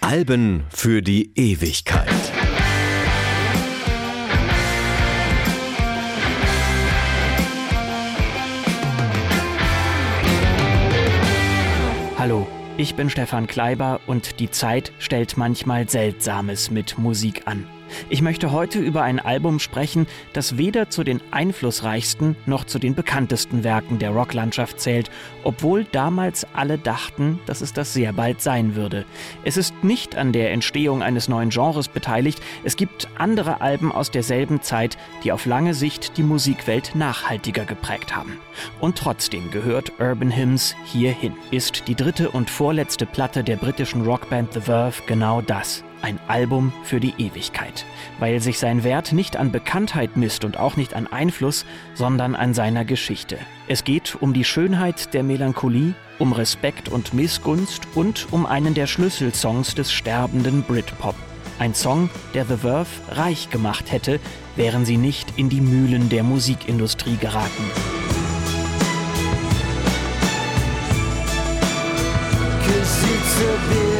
Alben für die Ewigkeit. Hallo, ich bin Stefan Kleiber und die Zeit stellt manchmal Seltsames mit Musik an. Ich möchte heute über ein Album sprechen, das weder zu den einflussreichsten noch zu den bekanntesten Werken der Rocklandschaft zählt, obwohl damals alle dachten, dass es das sehr bald sein würde. Es ist nicht an der Entstehung eines neuen Genres beteiligt, es gibt andere Alben aus derselben Zeit, die auf lange Sicht die Musikwelt nachhaltiger geprägt haben. Und trotzdem gehört Urban Hymns hierhin. Ist die dritte und vorletzte Platte der britischen Rockband The Verve genau das ein Album für die Ewigkeit, weil sich sein Wert nicht an Bekanntheit misst und auch nicht an Einfluss, sondern an seiner Geschichte. Es geht um die Schönheit der Melancholie, um Respekt und Missgunst und um einen der Schlüsselsongs des sterbenden Britpop. Ein Song, der The Verve reich gemacht hätte, wären sie nicht in die Mühlen der Musikindustrie geraten. Cause it's a bittersweet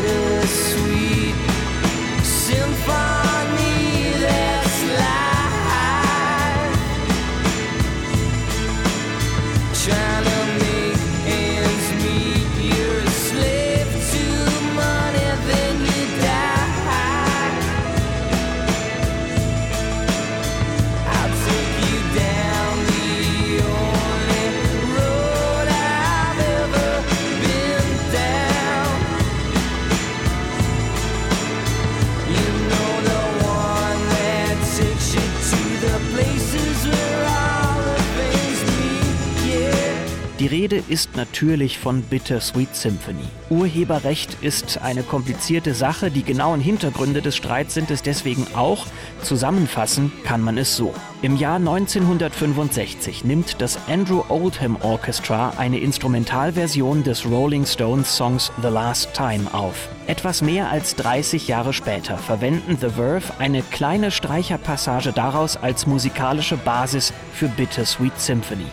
ist natürlich von Bittersweet Symphony. Urheberrecht ist eine komplizierte Sache, die genauen Hintergründe des Streits sind es deswegen auch. Zusammenfassen kann man es so. Im Jahr 1965 nimmt das Andrew Oldham Orchestra eine Instrumentalversion des Rolling Stones Songs The Last Time auf. Etwas mehr als 30 Jahre später verwenden The Verve eine kleine Streicherpassage daraus als musikalische Basis für Bittersweet Symphony.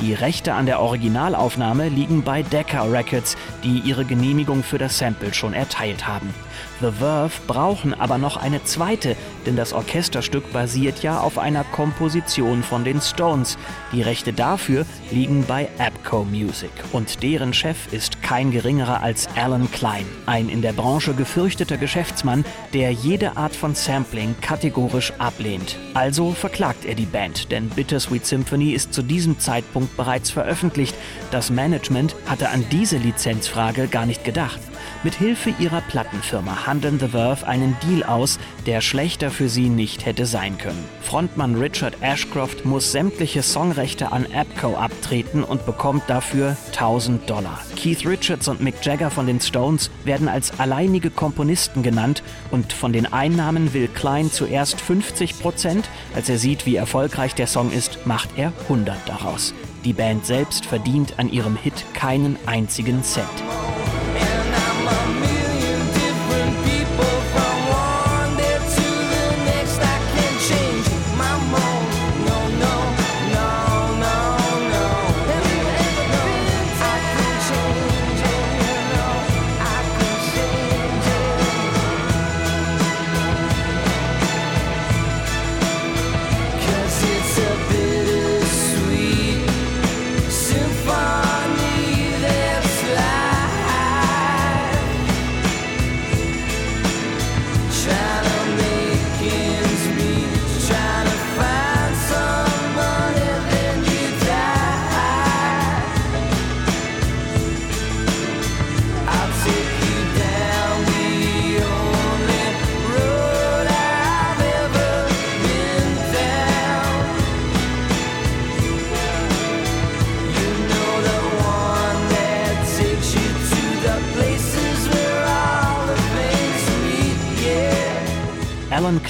Die Rechte an der Originalaufnahme liegen bei Decca Records, die ihre Genehmigung für das Sample schon erteilt haben. The Verve brauchen aber noch eine zweite, denn das Orchesterstück basiert ja auf einer Komposition von den Stones. Die Rechte dafür liegen bei Abco Music und deren Chef ist kein geringerer als Alan Klein, ein in der Branche gefürchteter Geschäftsmann, der jede Art von Sampling kategorisch ablehnt. Also verklagt er die Band, denn Bittersweet Symphony ist zu diesem Zeitpunkt bereits veröffentlicht. Das Management hatte an diese Lizenzfrage gar nicht gedacht. Mit Hilfe ihrer Plattenfirma handeln The Verve einen Deal aus, der schlechter für sie nicht hätte sein können. Frontmann Richard Ashcroft muss sämtliche Songrechte an Abco abtreten und bekommt dafür 1000 Dollar. Keith Richards und Mick Jagger von den Stones werden als alleinige Komponisten genannt und von den Einnahmen will Klein zuerst 50 Prozent. Als er sieht, wie erfolgreich der Song ist, macht er 100 daraus. Die Band selbst verdient an ihrem Hit keinen einzigen Cent.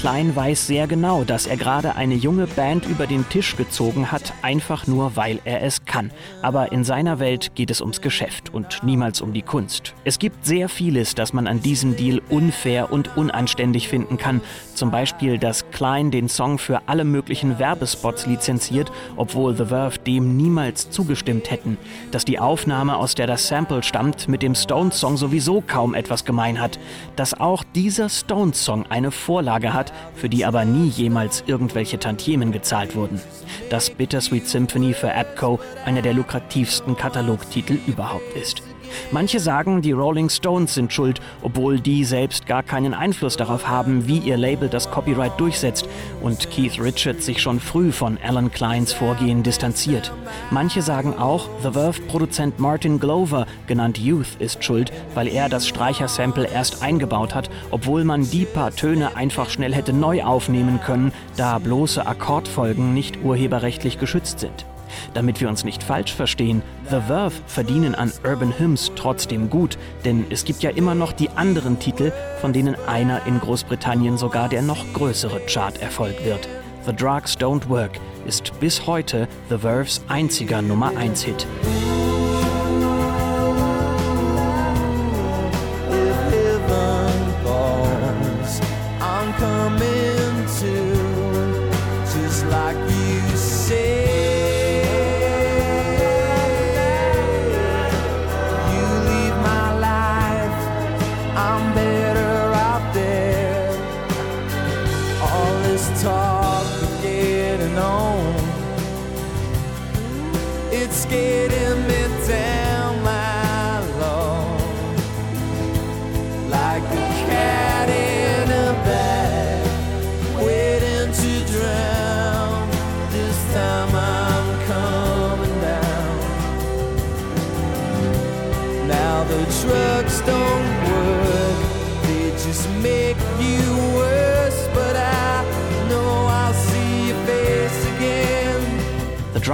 Klein weiß sehr genau, dass er gerade eine junge Band über den Tisch gezogen hat, einfach nur weil er es kann. Aber in seiner Welt geht es ums Geschäft und niemals um die Kunst. Es gibt sehr vieles, das man an diesem Deal unfair und unanständig finden kann. Zum Beispiel, dass Klein den Song für alle möglichen Werbespots lizenziert, obwohl The Verve dem niemals zugestimmt hätten. Dass die Aufnahme, aus der das Sample stammt, mit dem Stones-Song sowieso kaum etwas gemein hat. Dass auch dieser Stones-Song eine Vorlage Vorlage hat, für die aber nie jemals irgendwelche Tantiemen gezahlt wurden. Dass Bittersweet Symphony für Apco einer der lukrativsten Katalogtitel überhaupt ist. Manche sagen, die Rolling Stones sind schuld, obwohl die selbst gar keinen Einfluss darauf haben, wie ihr Label das Copyright durchsetzt und Keith Richards sich schon früh von Alan Kleins Vorgehen distanziert. Manche sagen auch, The Verve-Produzent Martin Glover, genannt Youth, ist schuld, weil er das Streichersample erst eingebaut hat, obwohl man die paar Töne einfach schnell hätte neu aufnehmen können, da bloße Akkordfolgen nicht urheberrechtlich geschützt sind. Damit wir uns nicht falsch verstehen, The Verve verdienen an Urban Hymns trotzdem gut, denn es gibt ja immer noch die anderen Titel, von denen einer in Großbritannien sogar der noch größere Chart-Erfolg wird. The Drugs Don't Work ist bis heute The Verves einziger Nummer 1 Hit.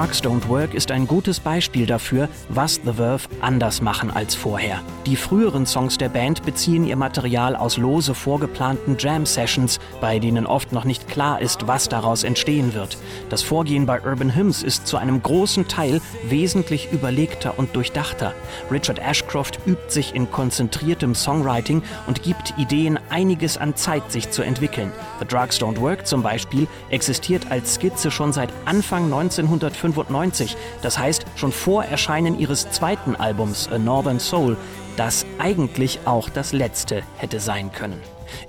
Drugs Don't Work ist ein gutes Beispiel dafür, was The Verve anders machen als vorher. Die früheren Songs der Band beziehen ihr Material aus lose vorgeplanten Jam-Sessions, bei denen oft noch nicht klar ist, was daraus entstehen wird. Das Vorgehen bei Urban Hymns ist zu einem großen Teil wesentlich überlegter und durchdachter. Richard Ashcroft übt sich in konzentriertem Songwriting und gibt Ideen einiges an Zeit, sich zu entwickeln. The Drugs Don't Work zum Beispiel existiert als Skizze schon seit Anfang 1900 1995, das heißt schon vor Erscheinen ihres zweiten Albums A Northern Soul, das eigentlich auch das letzte hätte sein können.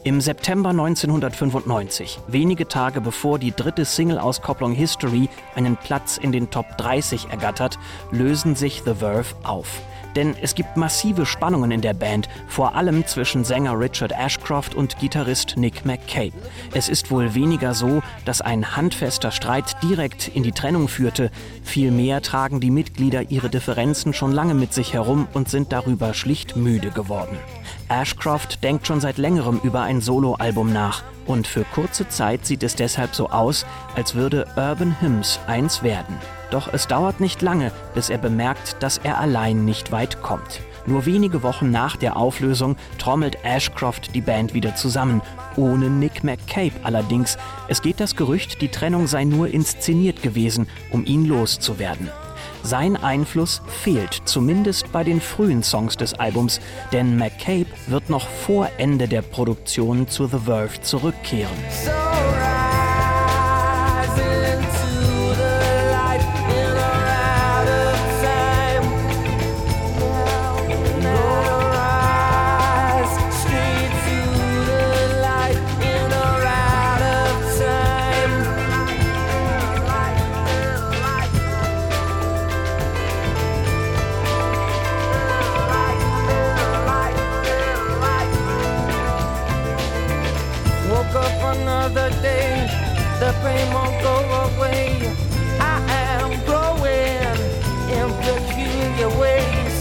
Im September 1995, wenige Tage bevor die dritte Single-Auskopplung History einen Platz in den Top 30 ergattert, lösen sich The Verve auf. Denn es gibt massive Spannungen in der Band, vor allem zwischen Sänger Richard Ashcroft und Gitarrist Nick McCabe. Es ist wohl weniger so, dass ein handfester Streit direkt in die Trennung führte. Vielmehr tragen die Mitglieder ihre Differenzen schon lange mit sich herum und sind darüber schlicht müde geworden. Ashcroft denkt schon seit längerem über ein Soloalbum nach und für kurze Zeit sieht es deshalb so aus, als würde Urban Hymns eins werden. Doch es dauert nicht lange, bis er bemerkt, dass er allein nicht weit kommt. Nur wenige Wochen nach der Auflösung trommelt Ashcroft die Band wieder zusammen, ohne Nick McCabe allerdings. Es geht das Gerücht, die Trennung sei nur inszeniert gewesen, um ihn loszuwerden. Sein Einfluss fehlt, zumindest bei den frühen Songs des Albums, denn McCabe wird noch vor Ende der Produktion zu The Verve zurückkehren. So another day. The pain won't go away. I am growing in peculiar ways.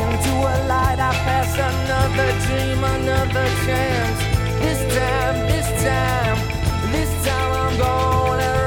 Into a light, I pass another dream, another chance. This time, this time, this time I'm gonna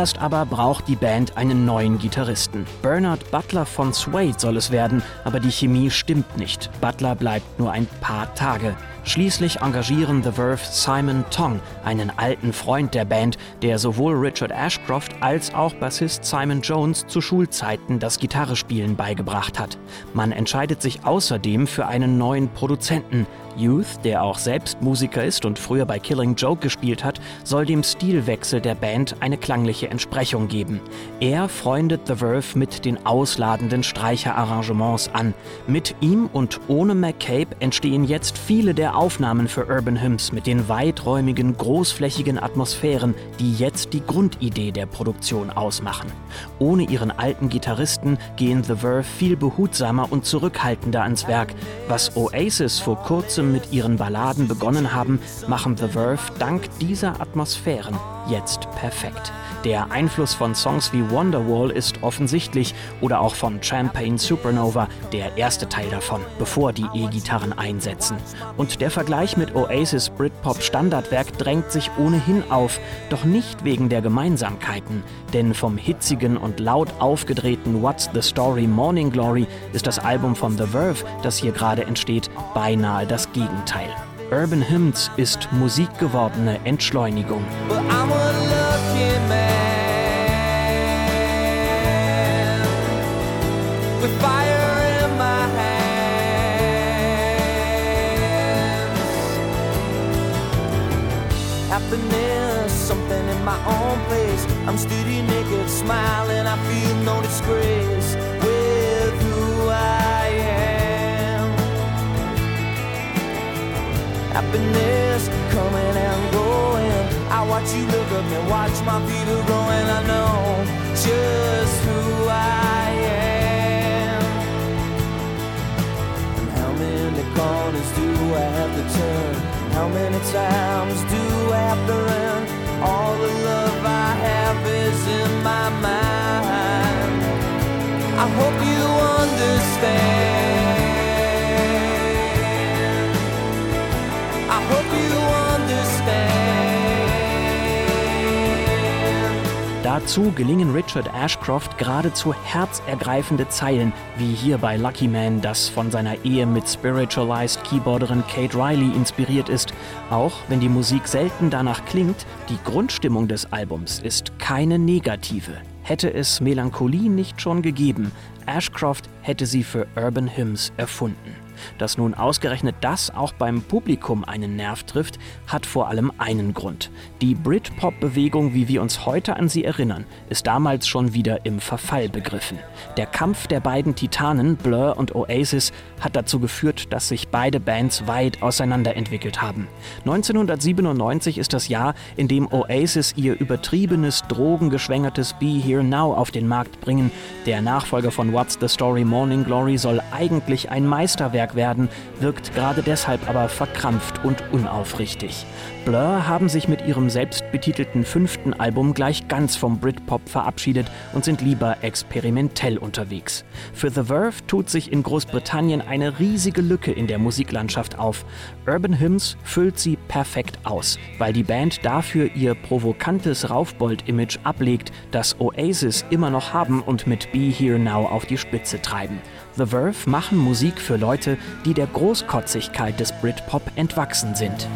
Zuerst aber braucht die Band einen neuen Gitarristen. Bernard Butler von Suede soll es werden, aber die Chemie stimmt nicht. Butler bleibt nur ein paar Tage. Schließlich engagieren The Verve Simon Tong, einen alten Freund der Band, der sowohl Richard Ashcroft als auch Bassist Simon Jones zu Schulzeiten das Gitarrespielen beigebracht hat. Man entscheidet sich außerdem für einen neuen Produzenten. Youth, der auch selbst Musiker ist und früher bei Killing Joke gespielt hat, soll dem Stilwechsel der Band eine klangliche Entsprechung geben. Er freundet The Verve mit den ausladenden Streicherarrangements an. Mit ihm und ohne McCabe entstehen jetzt viele der Aufnahmen für Urban Hymns mit den weiträumigen, großflächigen Atmosphären, die jetzt die Grundidee der Produktion ausmachen. Ohne ihren alten Gitarristen gehen The Verve viel behutsamer und zurückhaltender ans Werk. Was Oasis vor kurzem mit ihren Balladen begonnen haben, machen The Verve dank dieser Atmosphären jetzt perfekt. Der Einfluss von Songs wie Wonderwall ist offensichtlich oder auch von Champagne Supernova, der erste Teil davon, bevor die E-Gitarren einsetzen. Und der Vergleich mit Oasis Britpop Standardwerk drängt sich ohnehin auf, doch nicht wegen der Gemeinsamkeiten, denn vom hitzigen und laut aufgedrehten What's the Story Morning Glory ist das Album von The Verve, das hier gerade entsteht, beinahe das Gegenteil. Urban Hymns ist Entschleunigung. In my hands. Happiness, something in my own place. I'm steady naked, smiling. I feel no disgrace Happiness coming and going. I watch you look up and watch my feet are growing. I know just who I am. And how many corners do I have to turn? How many times do I have to run? All the love I have is in my mind. I hope you understand. Dazu gelingen Richard Ashcroft geradezu herzergreifende Zeilen, wie hier bei Lucky Man, das von seiner Ehe mit Spiritualized Keyboarderin Kate Riley inspiriert ist. Auch wenn die Musik selten danach klingt, die Grundstimmung des Albums ist keine negative. Hätte es Melancholie nicht schon gegeben, Ashcroft hätte sie für Urban Hymns erfunden. Dass nun ausgerechnet das auch beim Publikum einen Nerv trifft, hat vor allem einen Grund. Die Britpop-Bewegung, wie wir uns heute an sie erinnern, ist damals schon wieder im Verfall begriffen. Der Kampf der beiden Titanen, Blur und Oasis, hat dazu geführt, dass sich beide Bands weit auseinanderentwickelt haben. 1997 ist das Jahr, in dem Oasis ihr übertriebenes, drogengeschwängertes Be Here Now auf den Markt bringen. Der Nachfolger von What's the Story Morning Glory soll eigentlich ein Meisterwerk werden, wirkt gerade deshalb aber verkrampft und unaufrichtig. Blur haben sich mit ihrem selbstbetitelten fünften Album gleich ganz vom Britpop verabschiedet und sind lieber experimentell unterwegs. Für The Verve tut sich in Großbritannien eine riesige Lücke in der Musiklandschaft auf. Urban Hymns füllt sie perfekt aus, weil die Band dafür ihr provokantes Raufbold-Image ablegt, das Oasis immer noch haben und mit Be Here Now auf die Spitze treiben. The Verve machen Musik für Leute, die der Großkotzigkeit des Britpop entwachsen sind.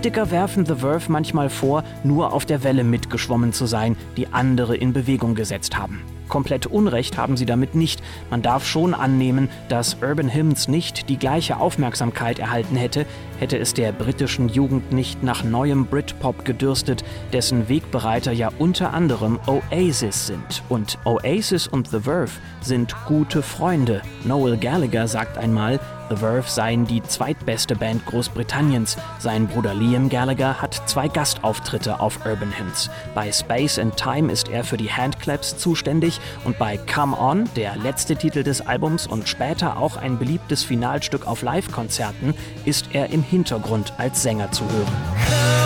Kritiker werfen The Verve manchmal vor, nur auf der Welle mitgeschwommen zu sein, die andere in Bewegung gesetzt haben. Komplett Unrecht haben sie damit nicht. Man darf schon annehmen, dass Urban Hymns nicht die gleiche Aufmerksamkeit erhalten hätte, hätte es der britischen Jugend nicht nach neuem Britpop gedürstet, dessen Wegbereiter ja unter anderem Oasis sind. Und Oasis und The Verve sind gute Freunde. Noel Gallagher sagt einmal, The Verve seien die zweitbeste Band Großbritanniens. Sein Bruder Liam Gallagher hat zwei Gastauftritte auf Urban Hymns. Bei Space and Time ist er für die Handclaps zuständig und bei Come On, der letzte Titel des Albums und später auch ein beliebtes Finalstück auf Live-Konzerten, ist er im Hintergrund als Sänger zu hören.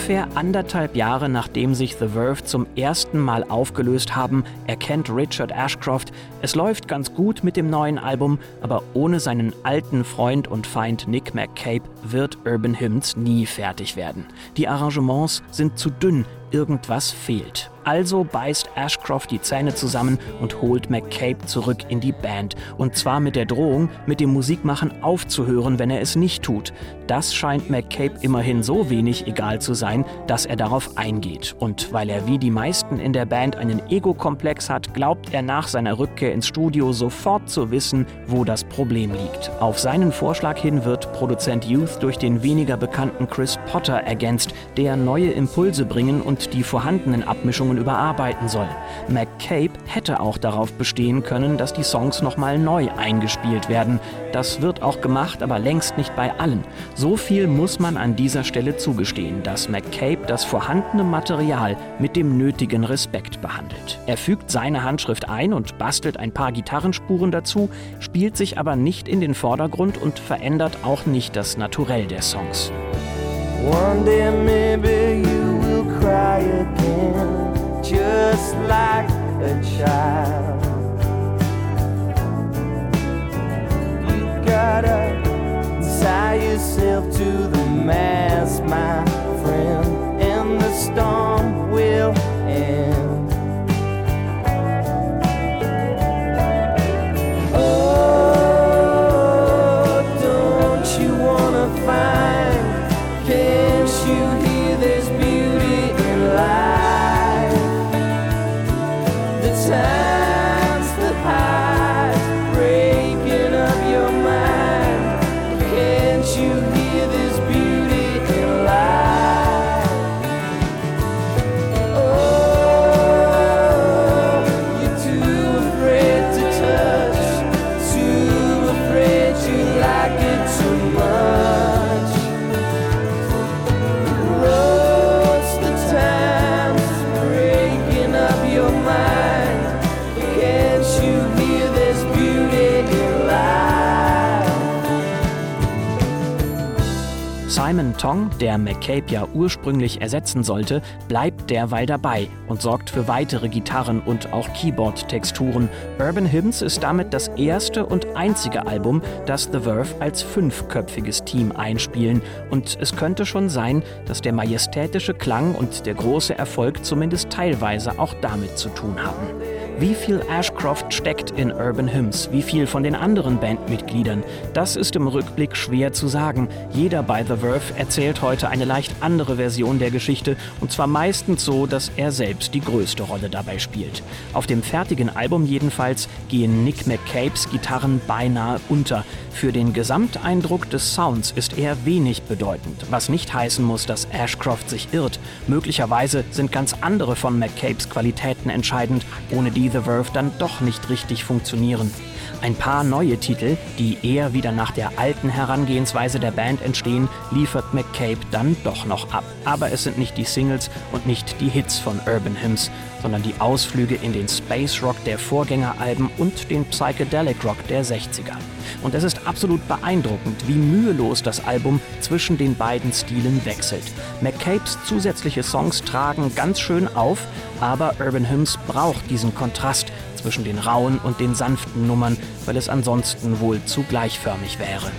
Ungefähr anderthalb Jahre nachdem sich The Verve zum ersten Mal aufgelöst haben, erkennt Richard Ashcroft, es läuft ganz gut mit dem neuen Album, aber ohne seinen alten Freund und Feind Nick McCabe wird Urban Hymns nie fertig werden. Die Arrangements sind zu dünn, irgendwas fehlt. Also beißt Ashcroft die Zähne zusammen und holt McCabe zurück in die Band. Und zwar mit der Drohung, mit dem Musikmachen aufzuhören, wenn er es nicht tut. Das scheint McCabe immerhin so wenig egal zu sein, dass er darauf eingeht. Und weil er wie die meisten in der Band einen Ego-Komplex hat, glaubt er nach seiner Rückkehr ins Studio sofort zu wissen, wo das Problem liegt. Auf seinen Vorschlag hin wird Produzent Youth durch den weniger bekannten Chris Potter ergänzt, der neue Impulse bringen und die vorhandenen Abmischungen überarbeiten soll. McCabe hätte auch darauf bestehen können, dass die Songs nochmal neu eingespielt werden. Das wird auch gemacht, aber längst nicht bei allen. So viel muss man an dieser Stelle zugestehen, dass McCabe das vorhandene Material mit dem nötigen Respekt behandelt. Er fügt seine Handschrift ein und bastelt ein paar Gitarrenspuren dazu, spielt sich aber nicht in den Vordergrund und verändert auch nicht das Naturell der Songs. One day maybe you will cry again, just like a child. Der McCabe ja ursprünglich ersetzen sollte, bleibt derweil dabei und sorgt für weitere Gitarren und auch Keyboard-Texturen. Urban Hymns ist damit das erste und einzige Album, das The Verve als fünfköpfiges Team einspielen. Und es könnte schon sein, dass der majestätische Klang und der große Erfolg zumindest teilweise auch damit zu tun haben. Wie viel Ashcroft steckt in Urban Hymns? Wie viel von den anderen Bandmitgliedern? Das ist im Rückblick schwer zu sagen. Jeder bei The Verve erzählt heute eine leicht andere Version der Geschichte und zwar meistens so, dass er selbst die größte Rolle dabei spielt. Auf dem fertigen Album jedenfalls gehen Nick McCapes Gitarren beinahe unter. Für den Gesamteindruck des Sounds ist er wenig bedeutend, was nicht heißen muss, dass Ashcroft sich irrt. Möglicherweise sind ganz andere von McCapes Qualitäten entscheidend, ohne die The Verve dann doch nicht richtig funktionieren. Ein paar neue Titel, die eher wieder nach der alten Herangehensweise der Band entstehen, liefert McCabe dann doch noch ab. Aber es sind nicht die Singles und nicht die Hits von Urban Hymns, sondern die Ausflüge in den Space Rock der Vorgängeralben und den Psychedelic Rock der 60er. Und es ist absolut beeindruckend, wie mühelos das Album zwischen den beiden Stilen wechselt. McCabes zusätzliche Songs tragen ganz schön auf, aber Urban Hymns braucht diesen Kontrast zwischen den rauen und den sanften Nummern, weil es ansonsten wohl zu gleichförmig wäre.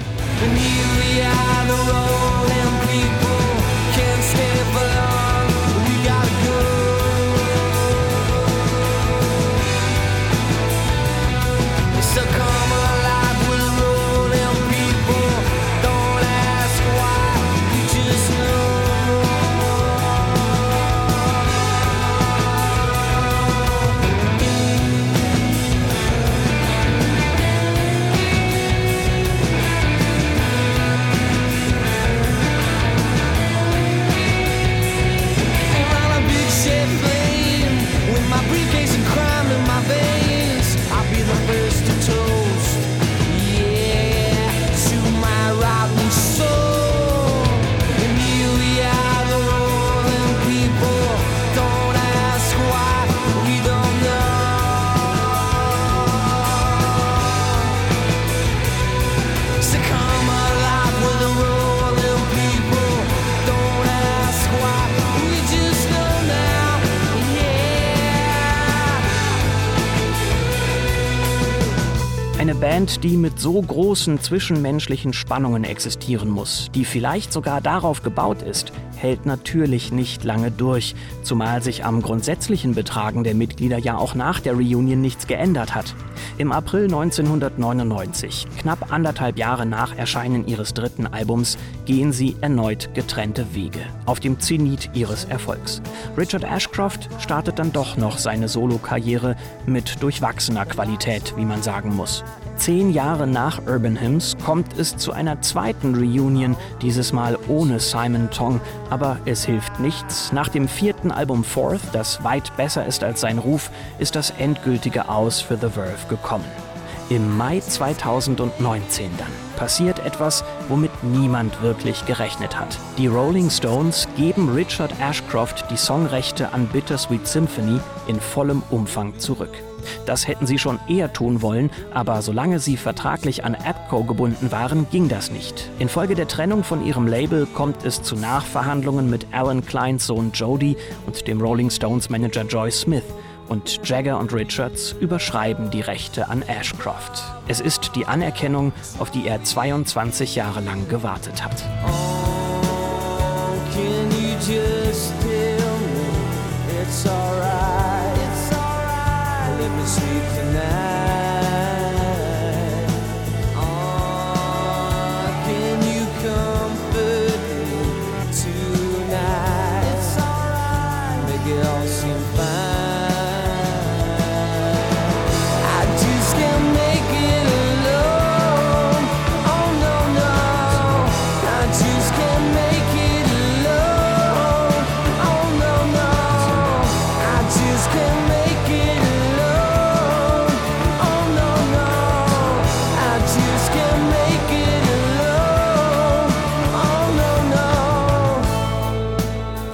Band, die mit so großen zwischenmenschlichen Spannungen existieren muss, die vielleicht sogar darauf gebaut ist, hält natürlich nicht lange durch, zumal sich am grundsätzlichen Betragen der Mitglieder ja auch nach der Reunion nichts geändert hat. Im April 1999, knapp anderthalb Jahre nach Erscheinen ihres dritten Albums, gehen sie erneut getrennte Wege, auf dem Zenit ihres Erfolgs. Richard Ashcroft startet dann doch noch seine Solokarriere mit durchwachsener Qualität, wie man sagen muss. Zehn Jahre nach Urban Hymns kommt es zu einer zweiten Reunion, dieses Mal ohne Simon Tong. Aber es hilft nichts. Nach dem vierten Album Fourth, das weit besser ist als sein Ruf, ist das endgültige Aus für The Verve gekommen. Im Mai 2019 dann passiert etwas, womit niemand wirklich gerechnet hat. Die Rolling Stones geben Richard Ashcroft die Songrechte an Bittersweet Symphony in vollem Umfang zurück. Das hätten sie schon eher tun wollen, aber solange sie vertraglich an Apco gebunden waren, ging das nicht. Infolge der Trennung von ihrem Label kommt es zu Nachverhandlungen mit Alan Kleins Sohn Jody und dem Rolling Stones Manager Joy Smith. Und Jagger und Richards überschreiben die Rechte an Ashcroft. Es ist die Anerkennung, auf die er 22 Jahre lang gewartet hat. Oh,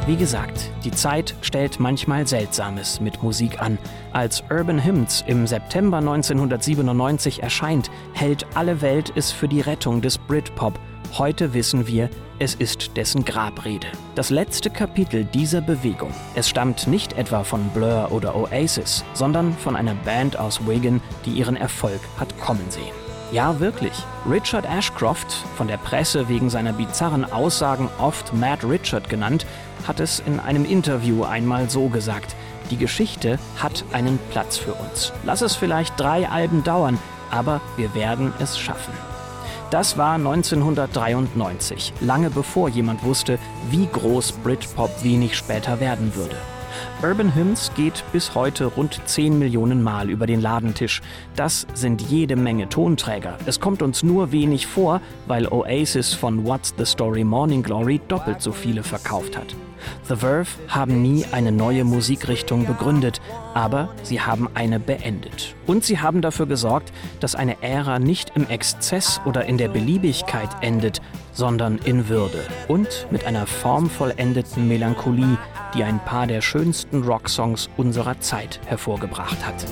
Wie gesagt, die Zeit stellt manchmal Seltsames mit Musik an. Als Urban Hymns im September 1997 erscheint, hält alle Welt es für die Rettung des Britpop. Heute wissen wir, es ist dessen Grabrede. Das letzte Kapitel dieser Bewegung. Es stammt nicht etwa von Blur oder Oasis, sondern von einer Band aus Wigan, die ihren Erfolg hat kommen sehen. Ja, wirklich. Richard Ashcroft, von der Presse wegen seiner bizarren Aussagen oft Mad Richard genannt, hat es in einem Interview einmal so gesagt. Die Geschichte hat einen Platz für uns. Lass es vielleicht drei Alben dauern, aber wir werden es schaffen. Das war 1993, lange bevor jemand wusste, wie groß Britpop wenig später werden würde. Urban Hymns geht bis heute rund 10 Millionen Mal über den Ladentisch. Das sind jede Menge Tonträger. Es kommt uns nur wenig vor, weil Oasis von What's the Story Morning Glory doppelt so viele verkauft hat. The Verve haben nie eine neue Musikrichtung begründet, aber sie haben eine beendet. Und sie haben dafür gesorgt, dass eine Ära nicht im Exzess oder in der Beliebigkeit endet, sondern in Würde und mit einer formvollendeten Melancholie, die ein paar der schönsten Rocksongs unserer Zeit hervorgebracht hat.